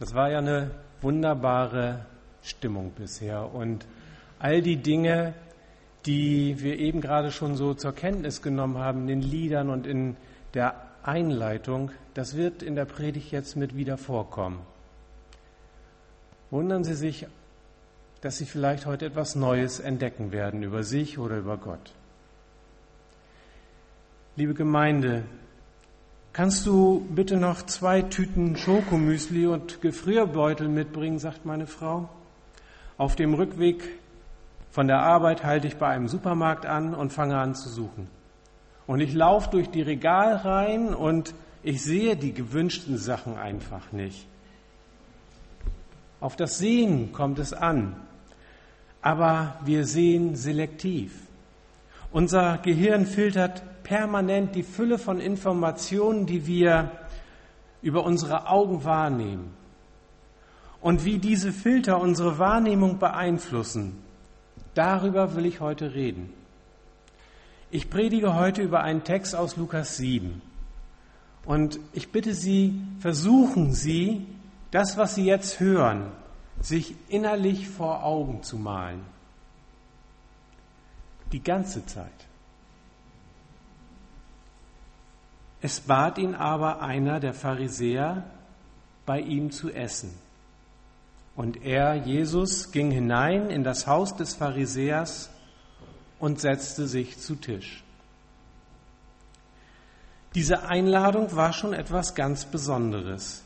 Das war ja eine wunderbare Stimmung bisher. Und all die Dinge, die wir eben gerade schon so zur Kenntnis genommen haben, in den Liedern und in der Einleitung, das wird in der Predigt jetzt mit wieder vorkommen. Wundern Sie sich, dass Sie vielleicht heute etwas Neues entdecken werden über sich oder über Gott. Liebe Gemeinde, Kannst du bitte noch zwei Tüten Schokomüsli und Gefrierbeutel mitbringen, sagt meine Frau. Auf dem Rückweg von der Arbeit halte ich bei einem Supermarkt an und fange an zu suchen. Und ich laufe durch die Regalreihen und ich sehe die gewünschten Sachen einfach nicht. Auf das Sehen kommt es an, aber wir sehen selektiv. Unser Gehirn filtert permanent die Fülle von Informationen, die wir über unsere Augen wahrnehmen. Und wie diese Filter unsere Wahrnehmung beeinflussen, darüber will ich heute reden. Ich predige heute über einen Text aus Lukas 7. Und ich bitte Sie, versuchen Sie, das, was Sie jetzt hören, sich innerlich vor Augen zu malen. Die ganze Zeit. Es bat ihn aber einer der Pharisäer, bei ihm zu essen. Und er, Jesus, ging hinein in das Haus des Pharisäers und setzte sich zu Tisch. Diese Einladung war schon etwas ganz Besonderes.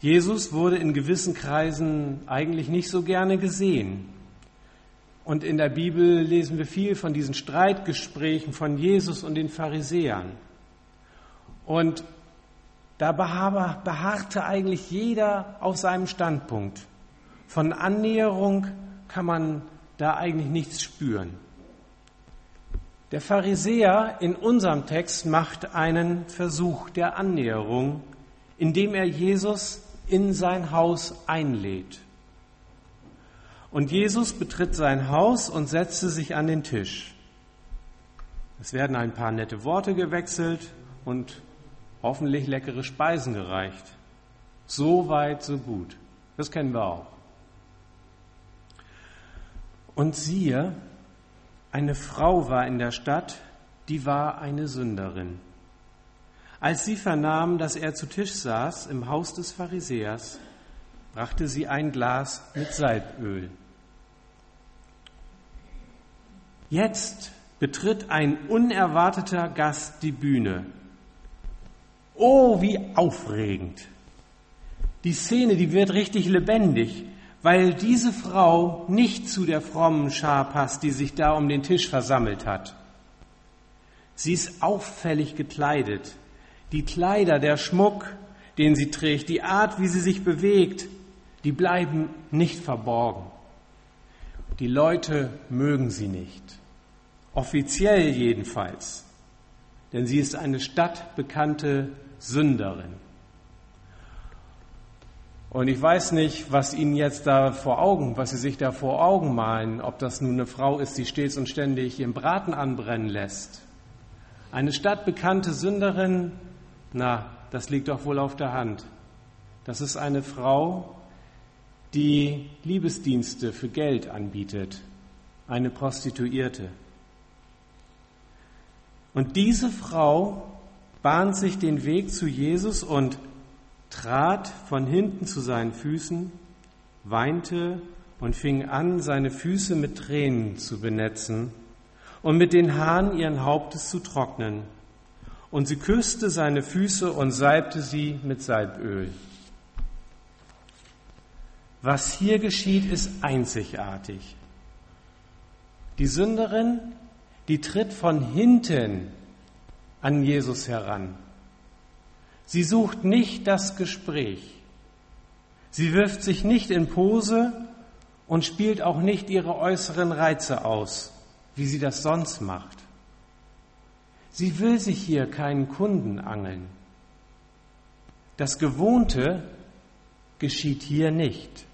Jesus wurde in gewissen Kreisen eigentlich nicht so gerne gesehen. Und in der Bibel lesen wir viel von diesen Streitgesprächen von Jesus und den Pharisäern. Und da beharrte eigentlich jeder auf seinem Standpunkt. Von Annäherung kann man da eigentlich nichts spüren. Der Pharisäer in unserem Text macht einen Versuch der Annäherung, indem er Jesus in sein Haus einlädt. Und Jesus betritt sein Haus und setzte sich an den Tisch. Es werden ein paar nette Worte gewechselt und hoffentlich leckere Speisen gereicht. So weit, so gut. Das kennen wir auch. Und siehe, eine Frau war in der Stadt, die war eine Sünderin. Als sie vernahm, dass er zu Tisch saß im Haus des Pharisäers, brachte sie ein Glas mit Salböl. Jetzt betritt ein unerwarteter Gast die Bühne Oh, wie aufregend. Die Szene, die wird richtig lebendig, weil diese Frau nicht zu der frommen Schar passt, die sich da um den Tisch versammelt hat. Sie ist auffällig gekleidet. Die Kleider, der Schmuck, den sie trägt, die Art, wie sie sich bewegt, die bleiben nicht verborgen. Die Leute mögen sie nicht. Offiziell jedenfalls. Denn sie ist eine stadtbekannte Sünderin. Und ich weiß nicht, was Ihnen jetzt da vor Augen, was Sie sich da vor Augen malen, ob das nun eine Frau ist, die stets und ständig ihren Braten anbrennen lässt. Eine stadtbekannte Sünderin, na, das liegt doch wohl auf der Hand. Das ist eine Frau, die Liebesdienste für Geld anbietet, eine Prostituierte. Und diese Frau bahnt sich den Weg zu Jesus und trat von hinten zu seinen Füßen, weinte und fing an, seine Füße mit Tränen zu benetzen und mit den Haaren ihren Hauptes zu trocknen. Und sie küsste seine Füße und salbte sie mit Salböl. Was hier geschieht, ist einzigartig. Die Sünderin, die tritt von hinten an Jesus heran. Sie sucht nicht das Gespräch. Sie wirft sich nicht in Pose und spielt auch nicht ihre äußeren Reize aus, wie sie das sonst macht. Sie will sich hier keinen Kunden angeln. Das Gewohnte geschieht hier nicht.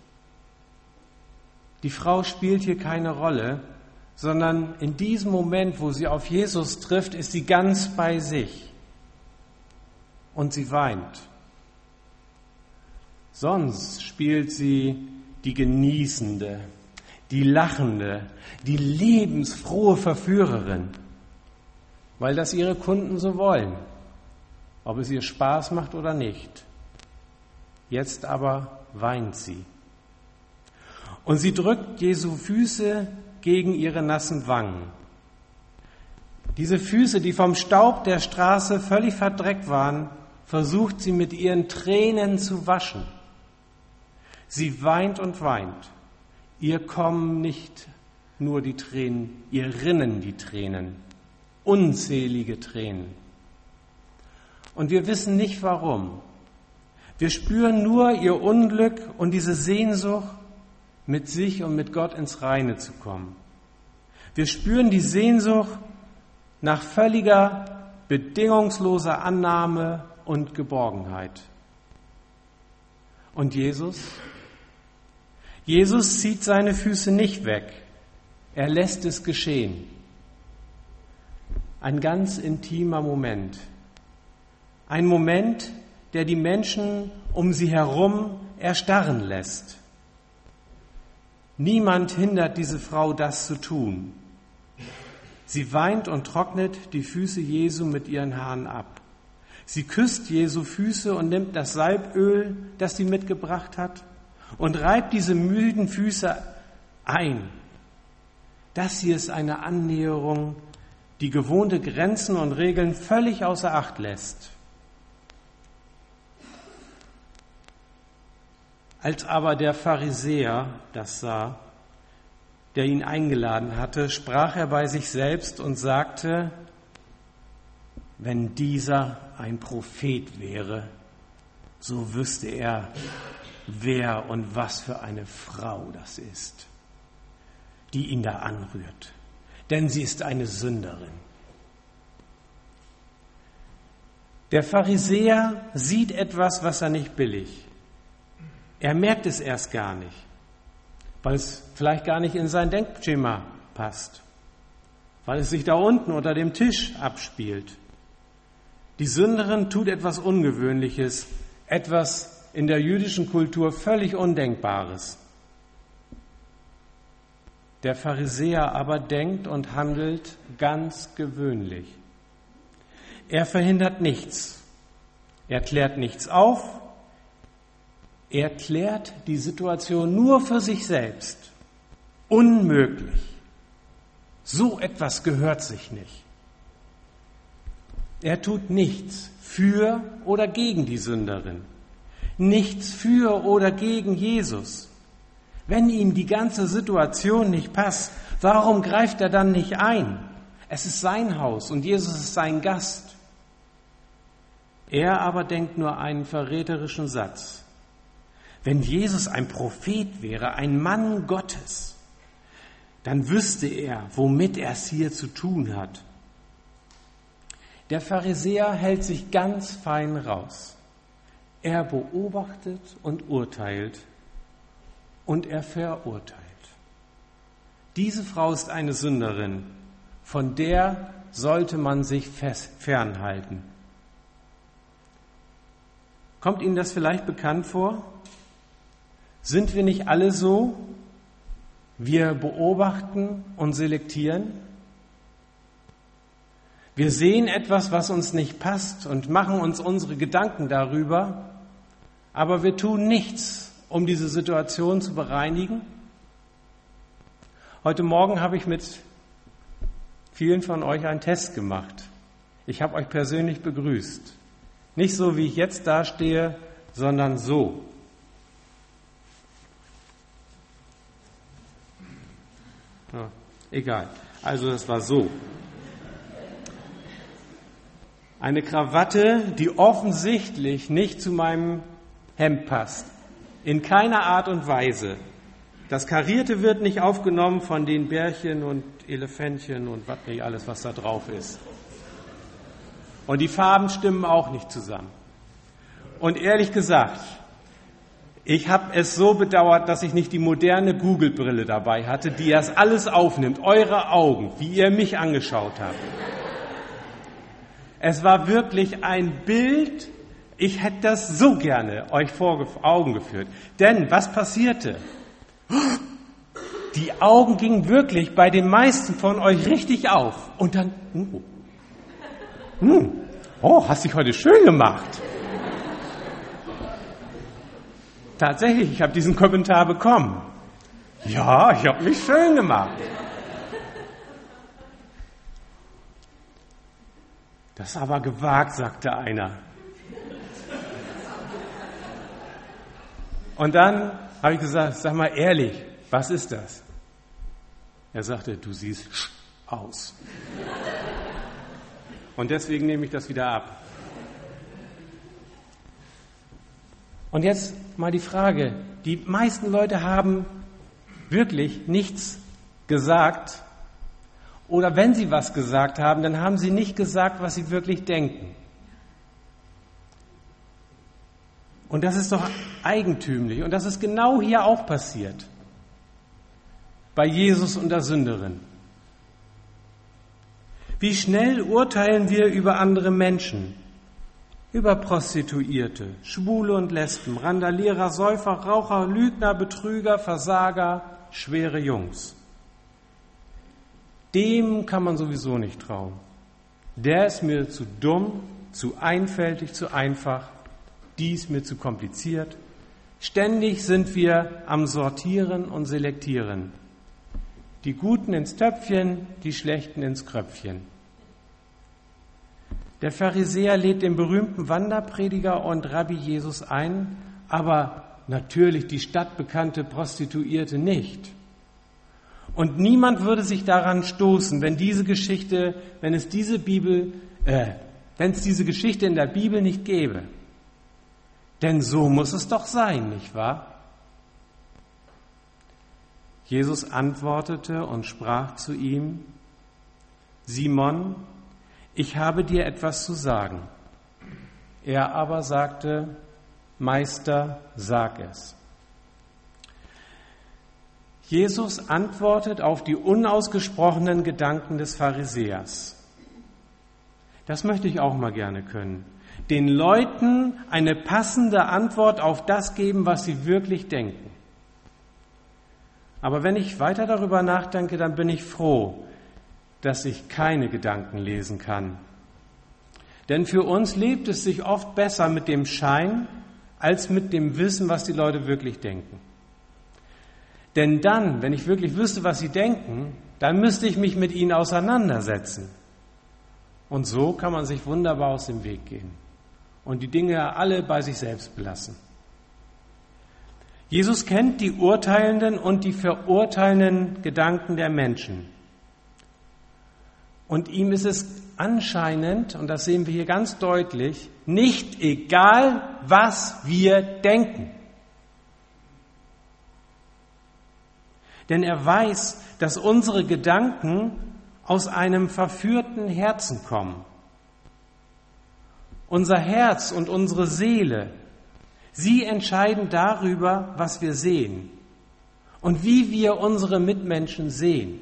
Die Frau spielt hier keine Rolle, sondern in diesem Moment, wo sie auf Jesus trifft, ist sie ganz bei sich und sie weint. Sonst spielt sie die Genießende, die Lachende, die lebensfrohe Verführerin, weil das ihre Kunden so wollen, ob es ihr Spaß macht oder nicht. Jetzt aber weint sie. Und sie drückt Jesu Füße gegen ihre nassen Wangen. Diese Füße, die vom Staub der Straße völlig verdreckt waren, versucht sie mit ihren Tränen zu waschen. Sie weint und weint. Ihr kommen nicht nur die Tränen, ihr rinnen die Tränen, unzählige Tränen. Und wir wissen nicht warum. Wir spüren nur ihr Unglück und diese Sehnsucht, mit sich und mit Gott ins Reine zu kommen. Wir spüren die Sehnsucht nach völliger, bedingungsloser Annahme und Geborgenheit. Und Jesus? Jesus zieht seine Füße nicht weg. Er lässt es geschehen. Ein ganz intimer Moment. Ein Moment, der die Menschen um sie herum erstarren lässt. Niemand hindert diese Frau, das zu tun. Sie weint und trocknet die Füße Jesu mit ihren Haaren ab. Sie küsst Jesu Füße und nimmt das Salböl, das sie mitgebracht hat, und reibt diese müden Füße ein. Das hier ist eine Annäherung, die gewohnte Grenzen und Regeln völlig außer Acht lässt. Als aber der Pharisäer das sah, der ihn eingeladen hatte, sprach er bei sich selbst und sagte, wenn dieser ein Prophet wäre, so wüsste er, wer und was für eine Frau das ist, die ihn da anrührt. Denn sie ist eine Sünderin. Der Pharisäer sieht etwas, was er nicht billig. Er merkt es erst gar nicht, weil es vielleicht gar nicht in sein Denkschema passt, weil es sich da unten unter dem Tisch abspielt. Die Sünderin tut etwas Ungewöhnliches, etwas in der jüdischen Kultur völlig Undenkbares. Der Pharisäer aber denkt und handelt ganz gewöhnlich. Er verhindert nichts. Er klärt nichts auf. Er klärt die Situation nur für sich selbst. Unmöglich. So etwas gehört sich nicht. Er tut nichts für oder gegen die Sünderin nichts für oder gegen Jesus. Wenn ihm die ganze Situation nicht passt, warum greift er dann nicht ein? Es ist sein Haus und Jesus ist sein Gast. Er aber denkt nur einen verräterischen Satz. Wenn Jesus ein Prophet wäre, ein Mann Gottes, dann wüsste er, womit er es hier zu tun hat. Der Pharisäer hält sich ganz fein raus. Er beobachtet und urteilt und er verurteilt. Diese Frau ist eine Sünderin, von der sollte man sich fernhalten. Kommt Ihnen das vielleicht bekannt vor? Sind wir nicht alle so? Wir beobachten und selektieren. Wir sehen etwas, was uns nicht passt und machen uns unsere Gedanken darüber aber wir tun nichts, um diese Situation zu bereinigen. Heute Morgen habe ich mit vielen von euch einen Test gemacht. Ich habe euch persönlich begrüßt. Nicht so, wie ich jetzt dastehe, sondern so. Egal. Also das war so. Eine Krawatte, die offensichtlich nicht zu meinem Hemd passt. In keiner Art und Weise. Das Karierte wird nicht aufgenommen von den Bärchen und Elefantchen und was nicht alles, was da drauf ist. Und die Farben stimmen auch nicht zusammen. Und ehrlich gesagt, ich habe es so bedauert, dass ich nicht die moderne Google-Brille dabei hatte, die das alles aufnimmt, eure Augen, wie ihr mich angeschaut habt. Es war wirklich ein Bild Ich hätte das so gerne euch vor Augen geführt. Denn was passierte? Die Augen gingen wirklich bei den meisten von euch richtig auf. Und dann, oh, oh hast dich heute schön gemacht. Tatsächlich, ich habe diesen Kommentar bekommen. Ja, ich habe mich schön gemacht. Das ist aber gewagt, sagte einer. Und dann habe ich gesagt, sag mal ehrlich, was ist das? Er sagte, du siehst aus. Und deswegen nehme ich das wieder ab. Und jetzt mal die Frage, die meisten Leute haben wirklich nichts gesagt oder wenn sie was gesagt haben, dann haben sie nicht gesagt, was sie wirklich denken. Und das ist doch eigentümlich. Und das ist genau hier auch passiert. Bei Jesus und der Sünderin. Wie schnell urteilen wir über andere Menschen? Über Prostituierte, Schwule und Lesben, Randalierer, Säufer, Raucher, Lügner, Betrüger, Versager, schwere Jungs. Dem kann man sowieso nicht trauen. Der ist mir zu dumm, zu einfältig, zu einfach. Die ist mir zu kompliziert. Ständig sind wir am Sortieren und Selektieren. Die Guten ins Töpfchen, die Schlechten ins Kröpfchen. Der Pharisäer lädt den berühmten Wanderprediger und Rabbi Jesus ein, aber natürlich die stadtbekannte Prostituierte nicht. Und niemand würde sich daran stoßen, wenn diese Geschichte, wenn es diese Bibel, äh, wenn es diese Geschichte in der Bibel nicht gäbe. Denn so muss es doch sein, nicht wahr? Jesus antwortete und sprach zu ihm, Simon, ich habe dir etwas zu sagen. Er aber sagte, Meister, sag es. Jesus antwortet auf die unausgesprochenen Gedanken des Pharisäers. Das möchte ich auch mal gerne können. Den Leuten eine passende Antwort auf das geben, was sie wirklich denken. Aber wenn ich weiter darüber nachdenke, dann bin ich froh, dass ich keine Gedanken lesen kann. Denn für uns lebt es sich oft besser mit dem Schein als mit dem Wissen, was die Leute wirklich denken. Denn dann, wenn ich wirklich wüsste, was sie denken, dann müsste ich mich mit ihnen auseinandersetzen. Und so kann man sich wunderbar aus dem Weg gehen und die Dinge alle bei sich selbst belassen. Jesus kennt die urteilenden und die verurteilenden Gedanken der Menschen. Und ihm ist es anscheinend, und das sehen wir hier ganz deutlich, nicht egal, was wir denken. denn er weiß, dass unsere Gedanken aus einem verführten Herzen kommen. Unser Herz und unsere Seele, sie entscheiden darüber, was wir sehen und wie wir unsere Mitmenschen sehen.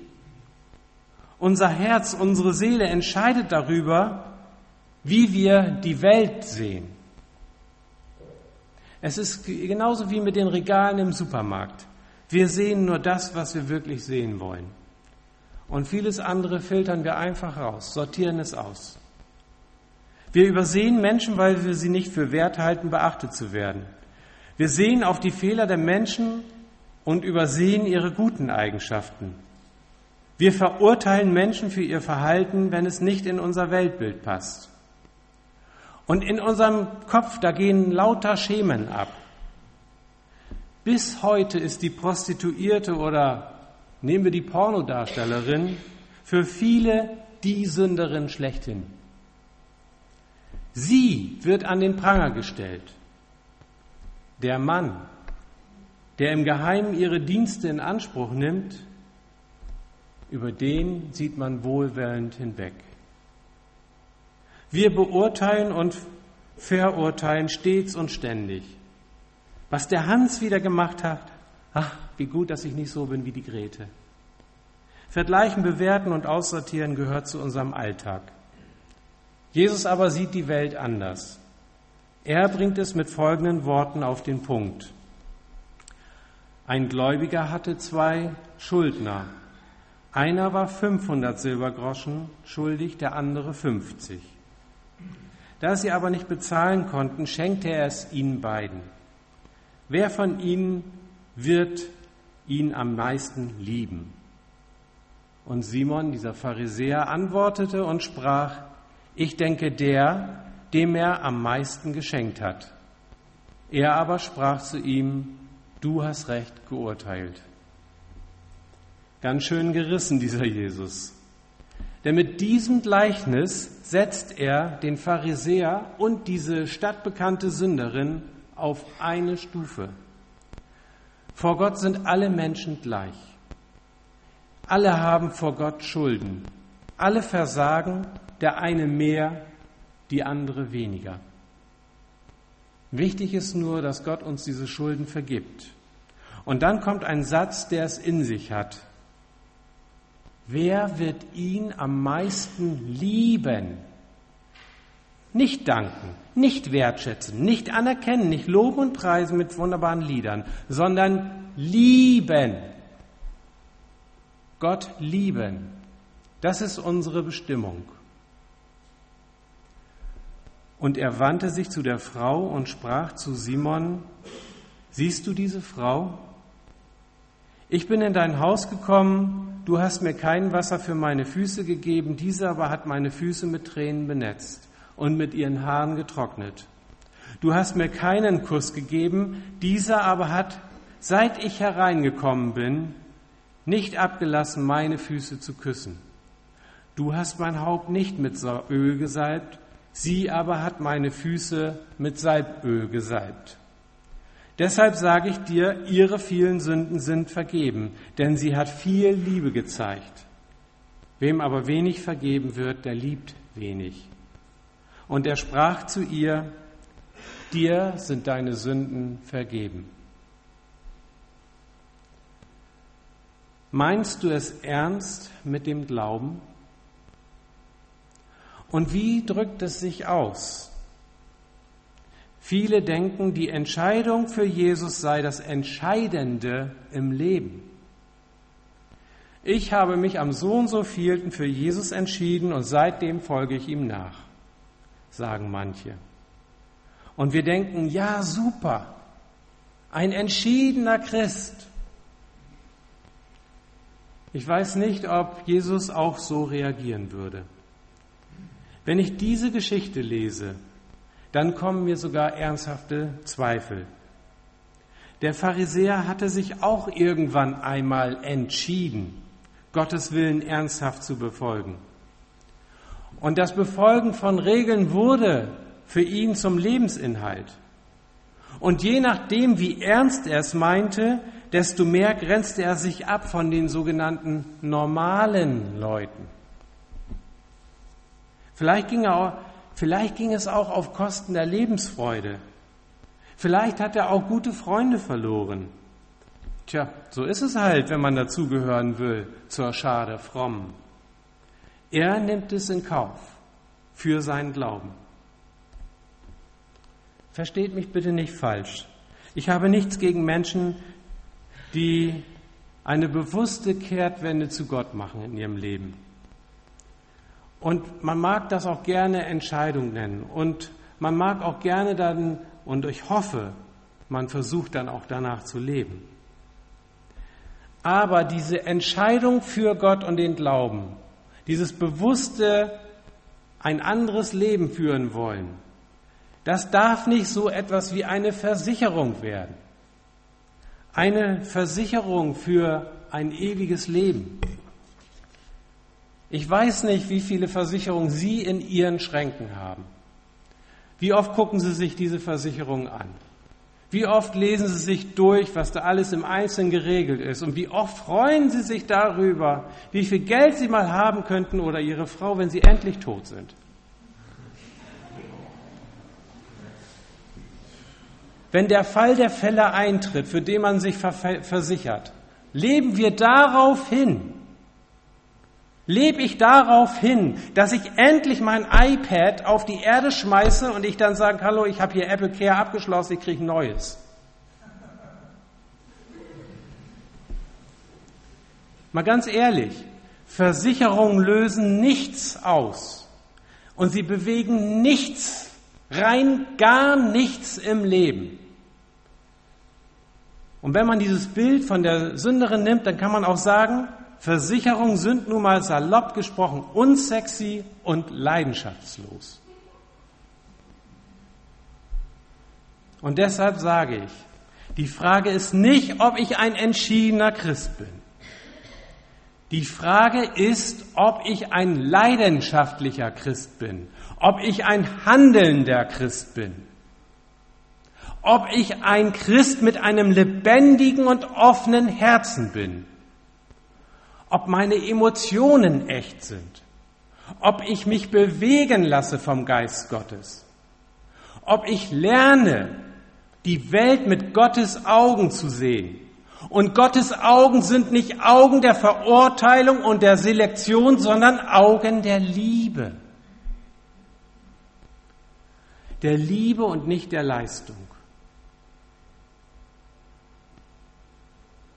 Unser Herz, unsere Seele entscheidet darüber, wie wir die Welt sehen. Es ist genauso wie mit den Regalen im Supermarkt. Wir sehen nur das, was wir wirklich sehen wollen. Und vieles andere filtern wir einfach raus, sortieren es aus. Wir übersehen Menschen, weil wir sie nicht für wert halten, beachtet zu werden. Wir sehen auf die Fehler der Menschen und übersehen ihre guten Eigenschaften. Wir verurteilen Menschen für ihr Verhalten, wenn es nicht in unser Weltbild passt. Und in unserem Kopf, da gehen lauter Schemen ab. Bis heute ist die Prostituierte oder nehmen wir die Pornodarstellerin für viele die Sünderin schlechthin. Sie wird an den Pranger gestellt. Der Mann, der im Geheimen ihre Dienste in Anspruch nimmt, über den sieht man wohlwollend hinweg. Wir beurteilen und verurteilen stets und ständig. Was der Hans wieder gemacht hat, ach, wie gut, dass ich nicht so bin wie die Grete. Vergleichen, bewerten und aussortieren gehört zu unserem Alltag. Jesus aber sieht die Welt anders. Er bringt es mit folgenden Worten auf den Punkt. Ein Gläubiger hatte zwei Schuldner. Einer war 500 Silbergroschen schuldig, der andere 50. Da sie aber nicht bezahlen konnten, schenkte er es ihnen beiden. Wer von ihnen wird ihn am meisten lieben? Und Simon, dieser Pharisäer, antwortete und sprach, ich denke der, dem er am meisten geschenkt hat. Er aber sprach zu ihm, du hast recht geurteilt. Ganz schön gerissen, dieser Jesus. Denn mit diesem Gleichnis setzt er den Pharisäer und diese stadtbekannte Sünderin auf eine Stufe. Vor Gott sind alle Menschen gleich. Alle haben vor Gott Schulden. Alle versagen, der eine mehr, die andere weniger. Wichtig ist nur, dass Gott uns diese Schulden vergibt. Und dann kommt ein Satz, der es in sich hat. Wer wird ihn am meisten lieben? Nicht danken, nicht wertschätzen, nicht anerkennen, nicht loben und preisen mit wunderbaren Liedern, sondern lieben. Gott lieben. Das ist unsere Bestimmung. Und er wandte sich zu der Frau und sprach zu Simon, siehst du diese Frau? Ich bin in dein Haus gekommen, du hast mir kein Wasser für meine Füße gegeben, diese aber hat meine Füße mit Tränen benetzt und mit ihren Haaren getrocknet. Du hast mir keinen Kuss gegeben, dieser aber hat, seit ich hereingekommen bin, nicht abgelassen, meine Füße zu küssen. Du hast mein Haupt nicht mit Öl gesalbt, Sie aber hat meine Füße mit Salböl gesalbt. Deshalb sage ich dir, ihre vielen Sünden sind vergeben, denn sie hat viel Liebe gezeigt. Wem aber wenig vergeben wird, der liebt wenig. Und er sprach zu ihr, dir sind deine Sünden vergeben. Meinst du es ernst mit dem Glauben? Und wie drückt es sich aus? Viele denken, die Entscheidung für Jesus sei das Entscheidende im Leben. Ich habe mich am so und so vielten für Jesus entschieden und seitdem folge ich ihm nach, sagen manche. Und wir denken, ja, super, ein entschiedener Christ. Ich weiß nicht, ob Jesus auch so reagieren würde. Wenn ich diese Geschichte lese, dann kommen mir sogar ernsthafte Zweifel. Der Pharisäer hatte sich auch irgendwann einmal entschieden, Gottes Willen ernsthaft zu befolgen. Und das Befolgen von Regeln wurde für ihn zum Lebensinhalt. Und je nachdem, wie ernst er es meinte, desto mehr grenzte er sich ab von den sogenannten normalen Leuten. Vielleicht ging, er, vielleicht ging es auch auf Kosten der Lebensfreude. Vielleicht hat er auch gute Freunde verloren. Tja, so ist es halt, wenn man dazugehören will zur Schade fromm. Er nimmt es in Kauf für seinen Glauben. Versteht mich bitte nicht falsch. Ich habe nichts gegen Menschen, die eine bewusste Kehrtwende zu Gott machen in ihrem Leben. Und man mag das auch gerne Entscheidung nennen. Und man mag auch gerne dann, und ich hoffe, man versucht dann auch danach zu leben. Aber diese Entscheidung für Gott und den Glauben, dieses bewusste ein anderes Leben führen wollen, das darf nicht so etwas wie eine Versicherung werden. Eine Versicherung für ein ewiges Leben. Ich weiß nicht, wie viele Versicherungen Sie in Ihren Schränken haben. Wie oft gucken Sie sich diese Versicherungen an? Wie oft lesen Sie sich durch, was da alles im Einzelnen geregelt ist? Und wie oft freuen Sie sich darüber, wie viel Geld Sie mal haben könnten oder Ihre Frau, wenn Sie endlich tot sind? Wenn der Fall der Fälle eintritt, für den man sich versichert, leben wir darauf hin, Lebe ich darauf hin, dass ich endlich mein iPad auf die Erde schmeiße und ich dann sage, hallo, ich habe hier Apple Care abgeschlossen, ich kriege neues. Mal ganz ehrlich, Versicherungen lösen nichts aus und sie bewegen nichts, rein gar nichts im Leben. Und wenn man dieses Bild von der Sünderin nimmt, dann kann man auch sagen, Versicherungen sind nun mal salopp gesprochen unsexy und leidenschaftslos. Und deshalb sage ich, die Frage ist nicht, ob ich ein entschiedener Christ bin. Die Frage ist, ob ich ein leidenschaftlicher Christ bin, ob ich ein handelnder Christ bin, ob ich ein Christ mit einem lebendigen und offenen Herzen bin ob meine Emotionen echt sind, ob ich mich bewegen lasse vom Geist Gottes, ob ich lerne, die Welt mit Gottes Augen zu sehen. Und Gottes Augen sind nicht Augen der Verurteilung und der Selektion, sondern Augen der Liebe. Der Liebe und nicht der Leistung.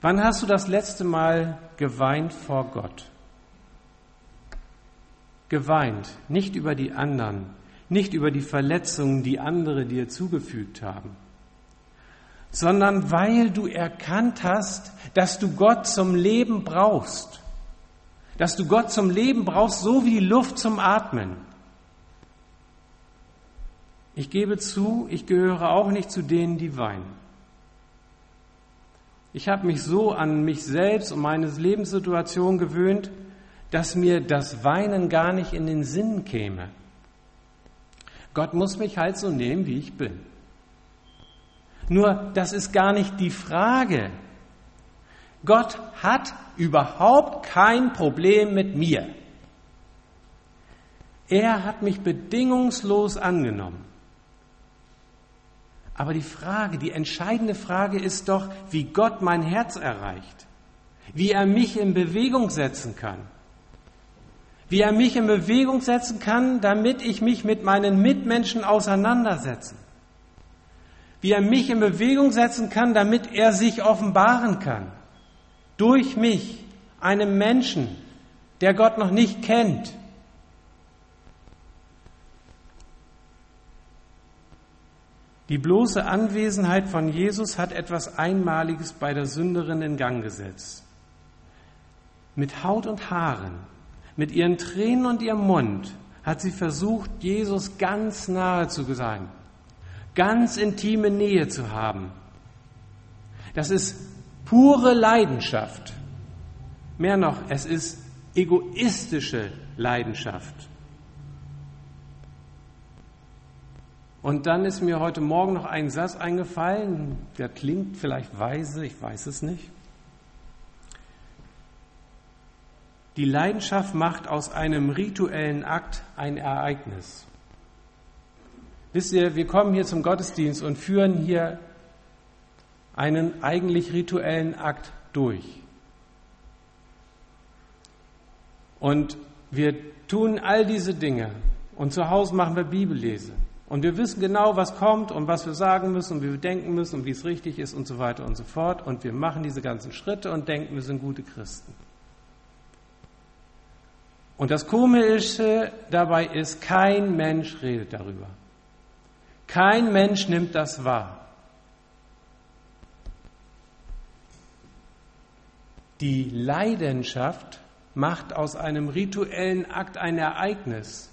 Wann hast du das letzte Mal geweint vor Gott? Geweint, nicht über die anderen, nicht über die Verletzungen, die andere dir zugefügt haben, sondern weil du erkannt hast, dass du Gott zum Leben brauchst, dass du Gott zum Leben brauchst, so wie die Luft zum Atmen. Ich gebe zu, ich gehöre auch nicht zu denen, die weinen. Ich habe mich so an mich selbst und meine Lebenssituation gewöhnt, dass mir das Weinen gar nicht in den Sinn käme. Gott muss mich halt so nehmen, wie ich bin. Nur, das ist gar nicht die Frage. Gott hat überhaupt kein Problem mit mir. Er hat mich bedingungslos angenommen. Aber die Frage, die entscheidende Frage ist doch, wie Gott mein Herz erreicht, wie er mich in Bewegung setzen kann, wie er mich in Bewegung setzen kann, damit ich mich mit meinen Mitmenschen auseinandersetze, wie er mich in Bewegung setzen kann, damit er sich offenbaren kann, durch mich, einem Menschen, der Gott noch nicht kennt, Die bloße Anwesenheit von Jesus hat etwas Einmaliges bei der Sünderin in Gang gesetzt. Mit Haut und Haaren, mit ihren Tränen und ihrem Mund hat sie versucht, Jesus ganz nahe zu sein, ganz intime Nähe zu haben. Das ist pure Leidenschaft. Mehr noch, es ist egoistische Leidenschaft. Und dann ist mir heute Morgen noch ein Satz eingefallen, der klingt vielleicht weise, ich weiß es nicht. Die Leidenschaft macht aus einem rituellen Akt ein Ereignis. Wisst ihr, wir kommen hier zum Gottesdienst und führen hier einen eigentlich rituellen Akt durch. Und wir tun all diese Dinge und zu Hause machen wir Bibellese. Und wir wissen genau, was kommt und was wir sagen müssen und wie wir denken müssen und wie es richtig ist und so weiter und so fort. Und wir machen diese ganzen Schritte und denken, wir sind gute Christen. Und das Komische dabei ist, kein Mensch redet darüber. Kein Mensch nimmt das wahr. Die Leidenschaft macht aus einem rituellen Akt ein Ereignis.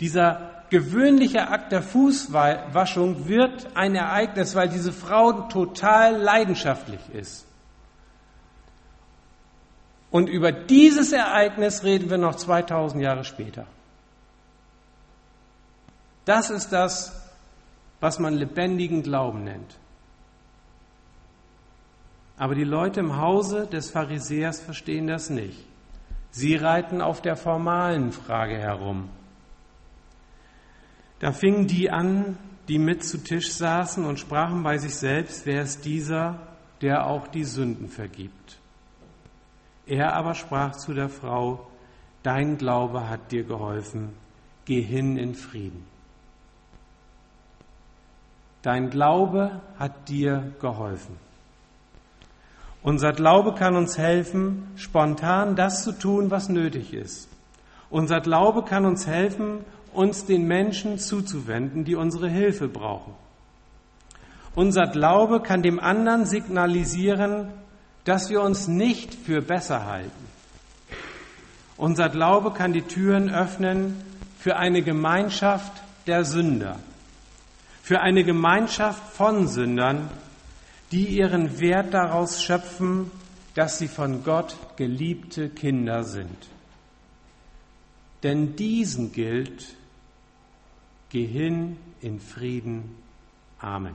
Dieser gewöhnliche Akt der Fußwaschung wird ein Ereignis, weil diese Frau total leidenschaftlich ist. Und über dieses Ereignis reden wir noch 2000 Jahre später. Das ist das, was man lebendigen Glauben nennt. Aber die Leute im Hause des Pharisäers verstehen das nicht. Sie reiten auf der formalen Frage herum. Da fingen die an, die mit zu Tisch saßen und sprachen bei sich selbst, wer ist dieser, der auch die Sünden vergibt? Er aber sprach zu der Frau, dein Glaube hat dir geholfen, geh hin in Frieden. Dein Glaube hat dir geholfen. Unser Glaube kann uns helfen, spontan das zu tun, was nötig ist. Unser Glaube kann uns helfen, uns den Menschen zuzuwenden, die unsere Hilfe brauchen. Unser Glaube kann dem anderen signalisieren, dass wir uns nicht für besser halten. Unser Glaube kann die Türen öffnen für eine Gemeinschaft der Sünder, für eine Gemeinschaft von Sündern, die ihren Wert daraus schöpfen, dass sie von Gott geliebte Kinder sind. Denn diesen gilt, geh hin in Frieden. Amen.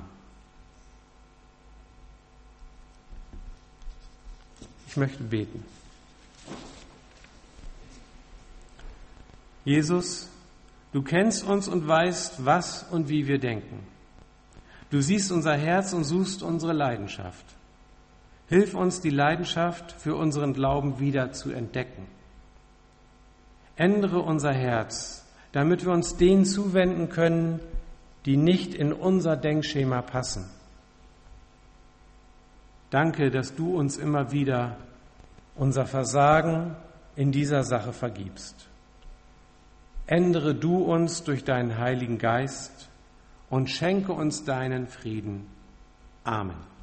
Ich möchte beten. Jesus, du kennst uns und weißt, was und wie wir denken. Du siehst unser Herz und suchst unsere Leidenschaft. Hilf uns, die Leidenschaft für unseren Glauben wieder zu entdecken. Ändere unser Herz, damit wir uns denen zuwenden können, die nicht in unser Denkschema passen. Danke, dass du uns immer wieder unser Versagen in dieser Sache vergibst. Ändere du uns durch deinen Heiligen Geist und schenke uns deinen Frieden. Amen.